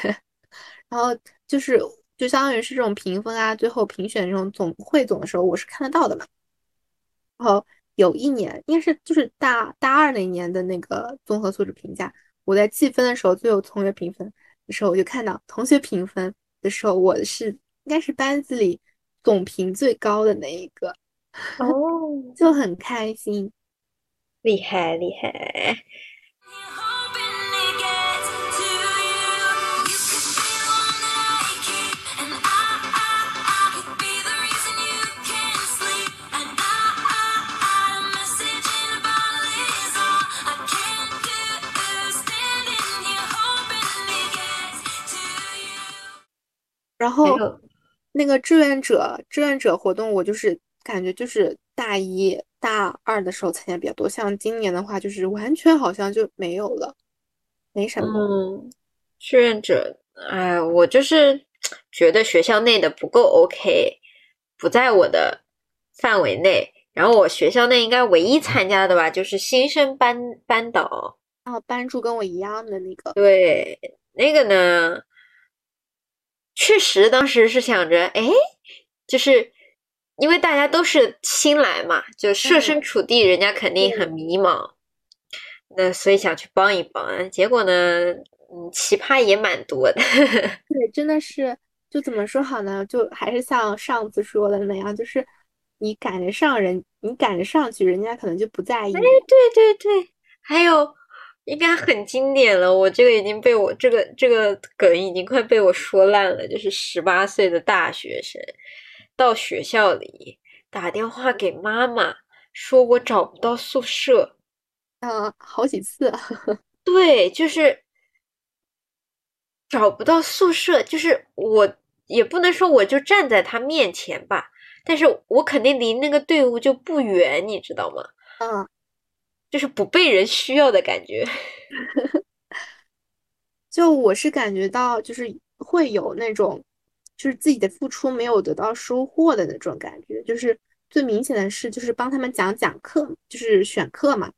然后就是就相当于是这种评分啊，最后评选这种总汇总的时候，我是看得到的嘛。然后有一年应该是就是大大二那一年的那个综合素质评价，我在计分的时候，最后同学评分的时候，我就看到同学评分的时候，我是应该是班子里总评最高的那一个，哦，就很开心。厉害厉害.然后那个志愿者志愿者活动，我就是感觉就是大一大二的时候参加比较多，像今年的话，就是完全好像就没有了，没什么。嗯，志愿者，哎，我就是觉得学校内的不够 OK，不在我的范围内。然后我学校内应该唯一参加的吧，就是新生班班导。然后班助跟我一样的那个，对，那个呢，确实当时是想着，哎，就是因为大家都是新来嘛，就设身处地，人家肯定很迷茫，那所以想去帮一帮。结果呢，嗯，奇葩也蛮多的。*laughs* 对，真的是就怎么说好呢？就还是像上次说的那样，就是你赶得上人，你赶得上去，人家可能就不在意哎。对对对，还有应该很经典了，我这个已经被我这个这个梗已经快被我说烂了，就是十八岁的大学生到学校里打电话给妈妈，说我找不到宿舍。嗯，好几次。*laughs* 对，就是找不到宿舍，就是我也不能说我就站在他面前吧，但是我肯定离那个队伍就不远，你知道吗？嗯，就是不被人需要的感觉。*laughs* 就我是感觉到，就是会有那种，就是自己的付出没有得到收获的那种感觉。就是最明显的是，就是帮他们讲讲课，就是选课嘛。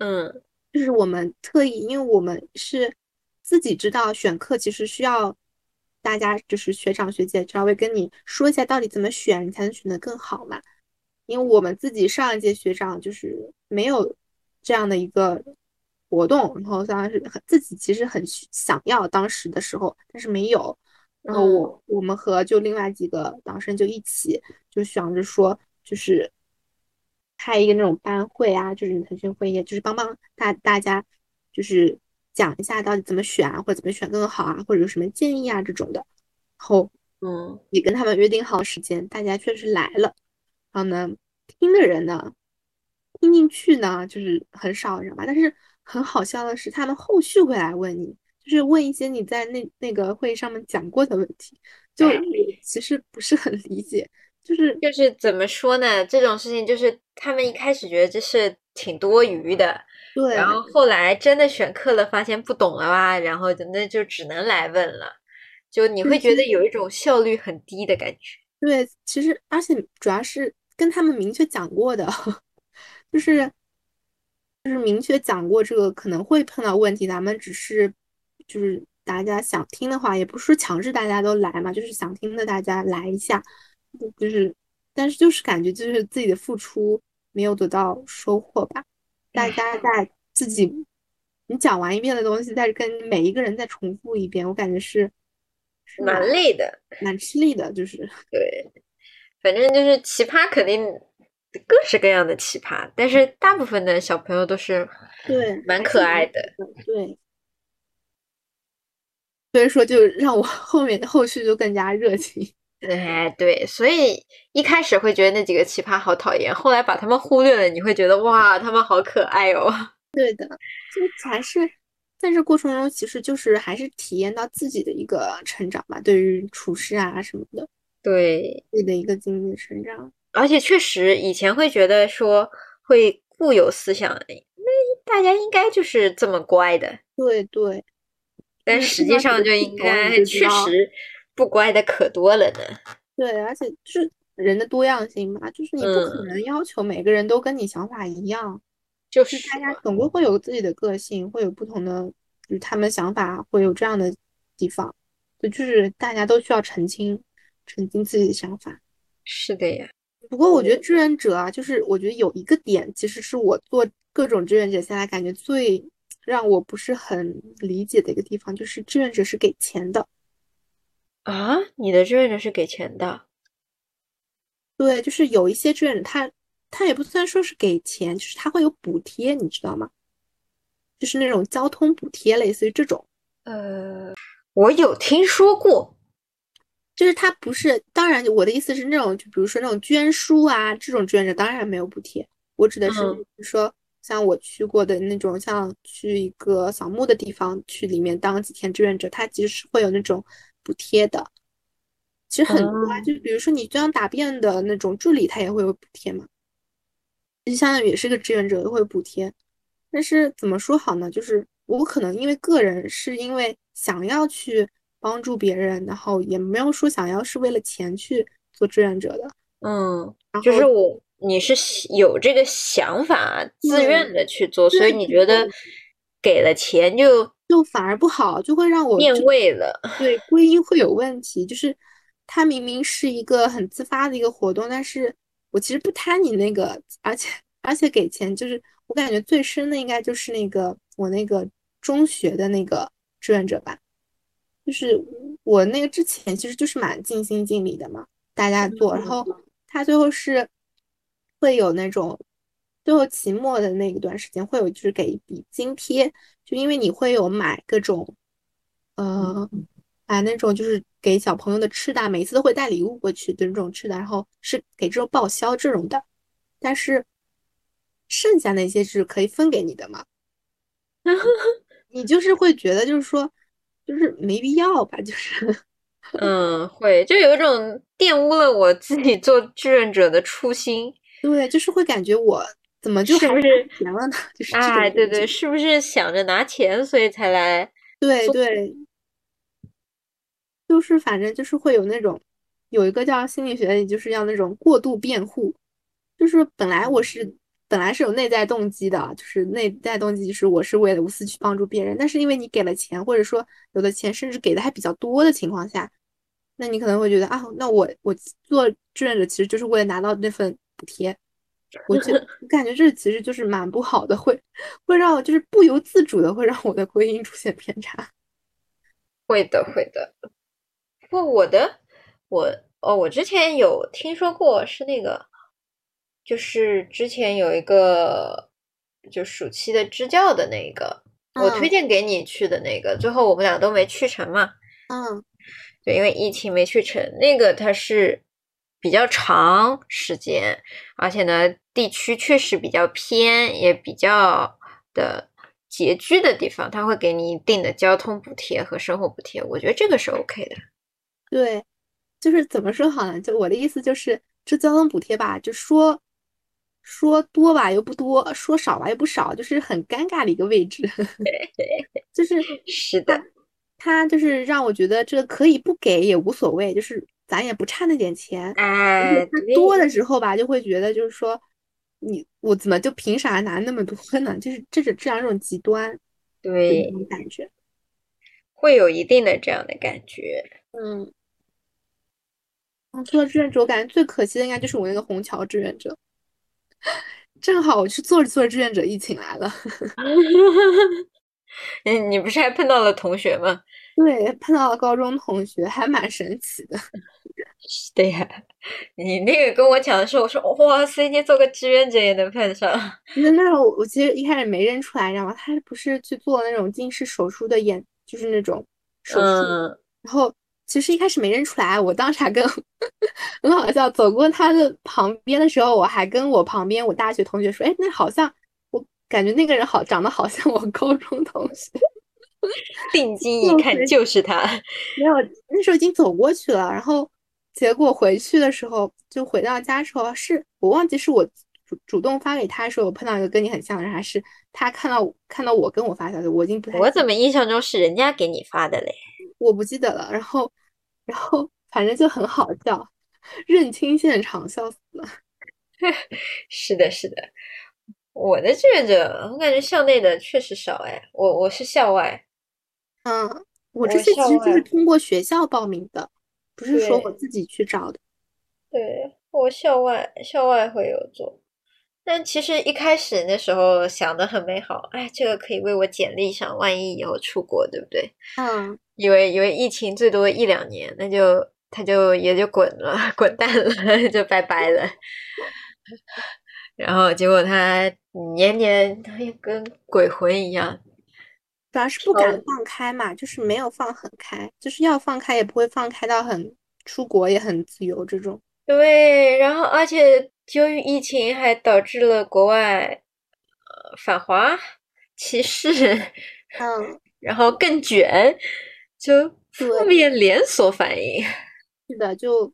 嗯就是我们特意，因为我们是自己知道选课其实需要大家就是学长学姐稍微跟你说一下到底怎么选，你才能选得更好嘛。因为我们自己上一届学长就是没有这样的一个活动，然后当时很自己其实很想要当时的时候，但是没有。然后我我们和就另外几个导生就一起就想着说，就是开一个那种班会啊，就是腾讯会议，就是帮帮大大家，就是讲一下到底怎么选啊，或者怎么选更好啊，或者有什么建议啊这种的。然后嗯也跟他们约定好时间，大家确实来了。然后呢，听的人呢，听进去呢就是很少，你知道吧？但是很好笑的是，他们后续会来问你，就是问一些你在那那个会议上面讲过的问题，就哎其实不是很理解，就是就是怎么说呢？这种事情就是他们一开始觉得这是挺多余的，对，然后后来真的选课了，发现不懂了吧，然后就那就只能来问了，就你会觉得有一种效率很低的感觉。对，其实而且主要是跟他们明确讲过的，*laughs* 就是就是明确讲过这个可能会碰到问题，咱们只是就是大家想听的话，也不是说强制大家都来嘛，就是想听的大家来一下，就是但是就是感觉就是自己的付出没有得到收获吧，大家在自己你讲完一遍的东西，再跟每一个人再重复一遍，我感觉是是蛮累的，蛮吃力的，就是。对，反正就是奇葩，肯定各式各样的奇葩，但是大部分的小朋友都是对，蛮可爱的。对，所以说就让我 *laughs* 后面后续就更加热情。*laughs* 哎，对，所以一开始会觉得那几个奇葩好讨厌，后来把他们忽略了，你会觉得哇，他们好可爱哦。*laughs* 对的，就还是在这过程中，其实就是还是体验到自己的一个成长吧，对于处事啊什么的，对，自己的一个经历成长。而且确实以前会觉得说会固有思想，那大家应该就是这么乖的，对对，但嗯实际上就应该确实不乖的可多了呢。对，而且就是人的多样性嘛，就是你不可嗯能要求每个人都跟你想法一样，就是大家总归会有自己的个性，会有不同的，就是他们想法会有这样的地方，就就是大家都需要澄清，澄清自己的想法。是的呀，不过我觉得志愿者啊，就是我觉得有一个点，其实是我做各种志愿者下来感觉最让我不是很理解的一个地方，就是志愿者是给钱的。啊，你的志愿者是给钱的，对，就是有一些志愿者他他也不算说是给钱，就是他会有补贴，你知道吗？就是那种交通补贴，类似于这种。呃，我有听说过，就是他不是，当然我的意思是那种，就比如说那种捐书啊，这种志愿者当然没有补贴。我指的是，嗯比如说像我去过的那种，像去一个扫墓的地方，去里面当几天志愿者，他其实是会有那种补贴的。其实很多啊，哦就比如说你这样答辩的那种助理，他也会有补贴嘛，就相当于也是个志愿者，会有补贴。但是怎么说好呢？就是我可能因为个人是因为想要去帮助别人，然后也没有说想要是为了钱去做志愿者的。嗯，然就是我你是有这个想法，自嗯愿的去做，所以你觉得给了钱就就反而不好，就会让我变味了。*laughs* 对归因会有问题。就是它明明是一个很自发的一个活动，但是我其实不贪你那个，而且而且给钱，就是我感觉最深的应该就是那个我那个中学的那个志愿者吧，就是我那个之前其实就是蛮尽心尽力的嘛，大家做，然后他最后是会有那种。最后期末的那一段时间会有，就是给一笔津贴，就因为你会有买各种，呃，买那种就是给小朋友的吃的，每次都会带礼物过去的那种吃的，然后是给这种报销这种的，但是剩下那些是可以分给你的嘛，*laughs* 你就是会觉得就是说，就是没必要吧，就是嗯，会就有一种玷污了我自己做志愿者的初心。对，就是会感觉我怎么就是还不是拿钱了呢？*laughs* 就是这种哎，对对，是不是想着拿钱所以才来？对对，就是反正就是会有那种，有一个叫心理学里就是要那种过度辩护，就是本来我是本来是有内在动机的，就是内在动机就是我是为了无私去帮助别人，但是因为你给了钱，或者说有的钱甚至给的还比较多的情况下，那你可能会觉得啊，那我我做志愿者其实就是为了拿到那份补贴。我觉得 *laughs* 我感觉这其实就是蛮不好的，会会让我就是不由自主的会让我的归因出现偏差。会的，会的。不过我的，我哦，我之前有听说过是那个，就是之前有一个就暑期的支教的那个，我推嗯荐给你去的那个，最后我们俩都没去成嘛。嗯对，因为疫情没去成，那个它是比较长时间，而且呢，地区确实比较偏，也比较的拮据的地方，他会给你一定的交通补贴和生活补贴，我觉得这个是 OK 的。对，就是怎么说好呢？就我的意思就是，这交通补贴吧，就说说多吧又不多，说少吧又不少，就是很尴尬的一个位置。*laughs* 就是是的，他就是让我觉得这可以不给也无所谓，就是咱也不差那点钱。哎，他多的时候吧，就会觉得就是说，你我怎么就凭啥拿那么多呢？*laughs* 就是这是这样一种极端对感觉。会有一定的这样的感觉。嗯，嗯，做志愿者，我感觉最可惜的应该就是我那个虹桥志愿者，*laughs* 正好我去做着做着志愿者，疫情来了，*laughs* 你，你不是还碰到了同学吗？对，碰到了高中同学，还蛮神奇的。*laughs* 对呀，你那个跟我讲的时候，我说哇塞，你做个志愿者也能碰上。*laughs* 那那我我其实一开始没认出来，你知道吗？他不是去做那种近视手术的眼，就是那种手术，嗯，然后其实一开始没认出来，我当时还跟 *laughs* 很好笑，走过他的旁边的时候，我还跟我旁边我大学同学说，哎，那好像我感觉那个人好长得好像我高中同学。定睛一看就是他，没有，那时候已经走过去了，然后结果回去的时候，就回到家时候，是我忘记是我主主动发给他说我碰到一个跟你很像的人，还是他看到看到我跟我发消息，我已经不太我怎么印象中是人家给你发的嘞？我不记得了，然后然后反正就很好笑，认清现场笑死了。*laughs* 是的，是的，我的志愿者，我感觉校内的确实少哎，我我是校外，嗯，我我这些其实就是通过学校报名的，不是说我自己去找的。对我校外校外会有做，但其实一开始那时候想的很美好，哎，这个可以为我简历上，万一以后出国，对不对？嗯，以为以为疫情最多一两年，那就他就也就滚了，*laughs* 滚蛋了，就拜拜了。*laughs* 然后结果他年年他也跟鬼魂一样，主要是不敢放开嘛，就是没有放很开，就是要放开也不会放开到很出国也很自由这种。对，然后而且由于疫情还导致了国外呃反华歧视，嗯，然后更卷，就负对面连锁反应。是的，就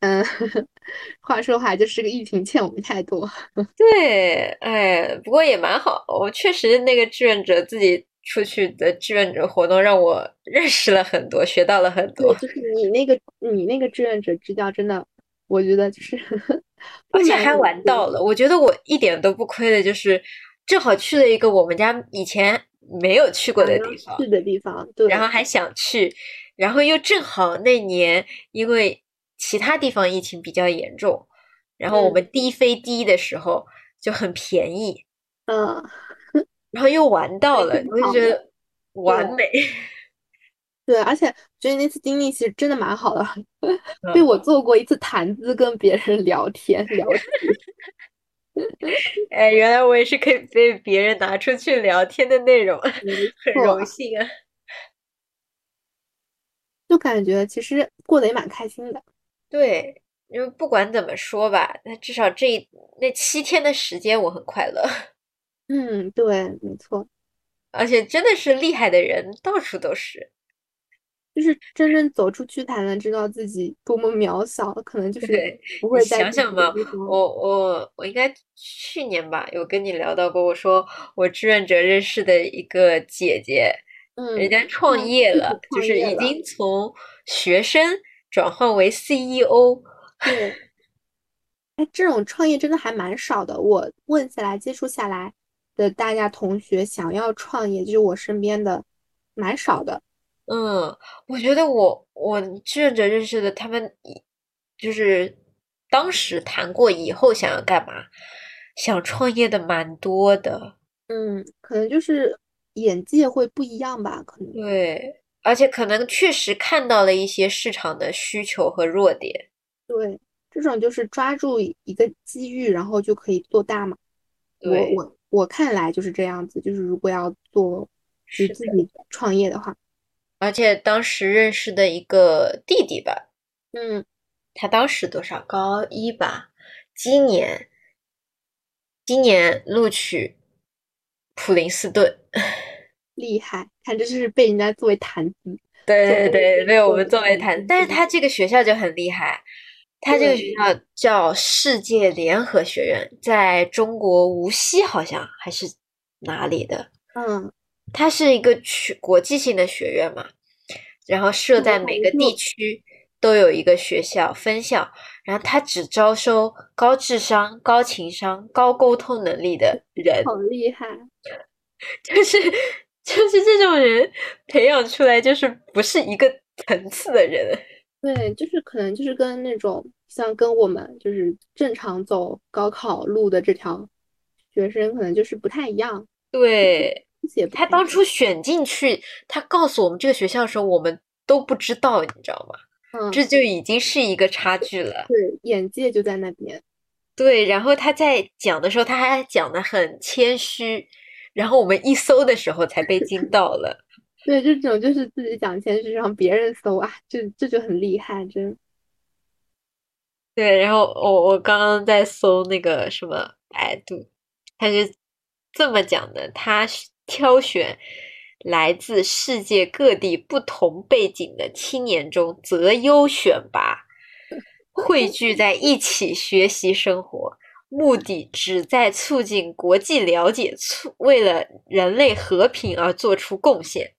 嗯，*laughs* *laughs* 话说回来，就是这个疫情欠我们太多。*laughs* 对，哎，不过也蛮好。我确实那个志愿者自己出去的志愿者活动，让我 *laughs* 认识了很多，学到了很，多，就是你那个你那个志愿者支教，真的，我觉得就是而且还玩到了。我觉得我一点都不亏的，就是正好去了一个我们家以前没有去过的地方，去的地方，对，然后还想去，然后又正好那年因为其他地方疫情比较严重，然后我嗯们低飞低的时候就很便宜，嗯，*laughs* 然后又玩到了，我就觉得完美。对，而且觉得那次经历其实真的蛮好的，*laughs* 嗯被我做过一次谈资，跟别人聊天聊天。哎，原来我也是可以被别人拿出去聊天的内容，很荣幸啊。就感觉其实过得也蛮开心的。对，因为不管怎么说吧，那至少这那七天的时间我很快乐，*laughs* 嗯，对，没错，而且真的是厉害的人到处都是。就是真正走出去才能知道自己多么渺小，可能就是不会在想想嘛自己的地，方我我我应该去年吧，有跟你聊到过，我说我志愿者认识的一个姐姐，嗯，人家创嗯业了，就是已经从学生转换为 CEO。对，哎，这种创业真的还蛮少的。我问下来、接触下来的大家同学想要创业，就是我身边的，蛮少的。嗯，我觉得我我志愿者认识的他们以，就是当时谈过以后想要干嘛，想创业的蛮多的。嗯，可能就是眼界会不一样吧，可能。对，而且可能确实看到了一些市场的需求和弱点。对，这种就是抓住一个机遇，然后就可以做大嘛。我我我看来就是这样子，就是如果要做就是自己创业的话，而且当时认识的一个弟弟吧，嗯，他当时多少？高一吧，今年今年录取普林斯顿。厉害，看这就是被人家作为谈资。对对为对，被我们作为谈资但是他这个学校就很厉害，他这个学校叫世界联合学院，在中国无锡好像还是哪里的，嗯，它是一个区国际性的学院嘛，然后设在嗯每个地区都有一个学校分校，然后它只招收高智商、高情商、高沟通能力的人，好厉害。*laughs* 就是 *laughs* 就是这种人培养出来就是不是一个层次的人。*laughs* 对，就是可能就是跟那种像跟我们就是正常走高考路的这条学生，可能就是不太一样，对，他当初选进去，他告诉我们这个学校的时候，我们都不知道，你知道吗？嗯，这就已经是一个差距了。对眼界就在那边。对，然后他在讲的时候，他还讲的很谦虚，然后我们一搜的时候才被惊到了。*laughs* 对，这种就是自己讲谦虚，让别人搜啊，这这就很厉害，真。对，然后我我刚刚在搜那个什么百度，他是这么讲的：他挑选来自世界各地不同背景的青年中择优选拔，汇聚在一起学习生活，目的旨在促进国际了解，促为了人类和平而做出贡献。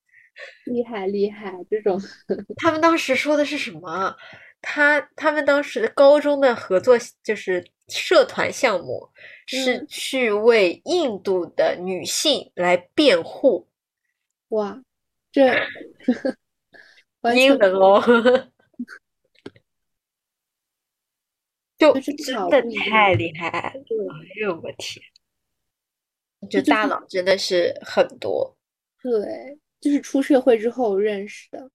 厉害厉害，这种 *laughs* 他们当时说的是什么啊？他他们当时高中的合作就是社团项目，是嗯去为印度的女性来辩护，哇，这 *laughs* 英文哦，*laughs* 就这真的太厉害哎呦我天，就大佬真的是很多。对，就是出社会之后认识的。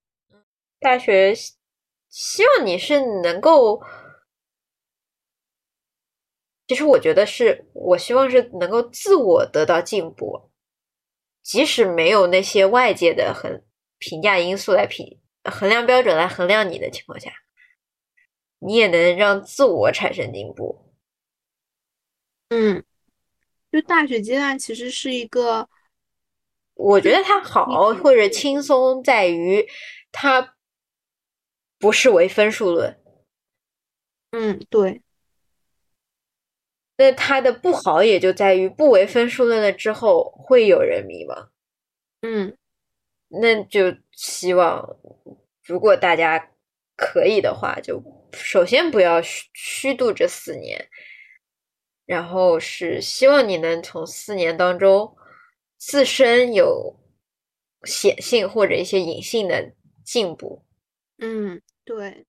大学希希望你是能够，其实我觉得是我希望是能够自我得到进步，即使没有那些外界的很评价因素来评衡量标准来衡量你的情况下，你也能让自我产生进步。嗯，就大学阶段其实是一个，我觉得它好或者轻松在于它不是为分数论。嗯，对，那它的不好也就在于不为分数论了之后会有人迷茫，嗯那就希望如果大家可以的话，就首先不要虚虚度这四年，然后是希望你能从四年当中自身有显性或者一些隐性的进步。嗯，对，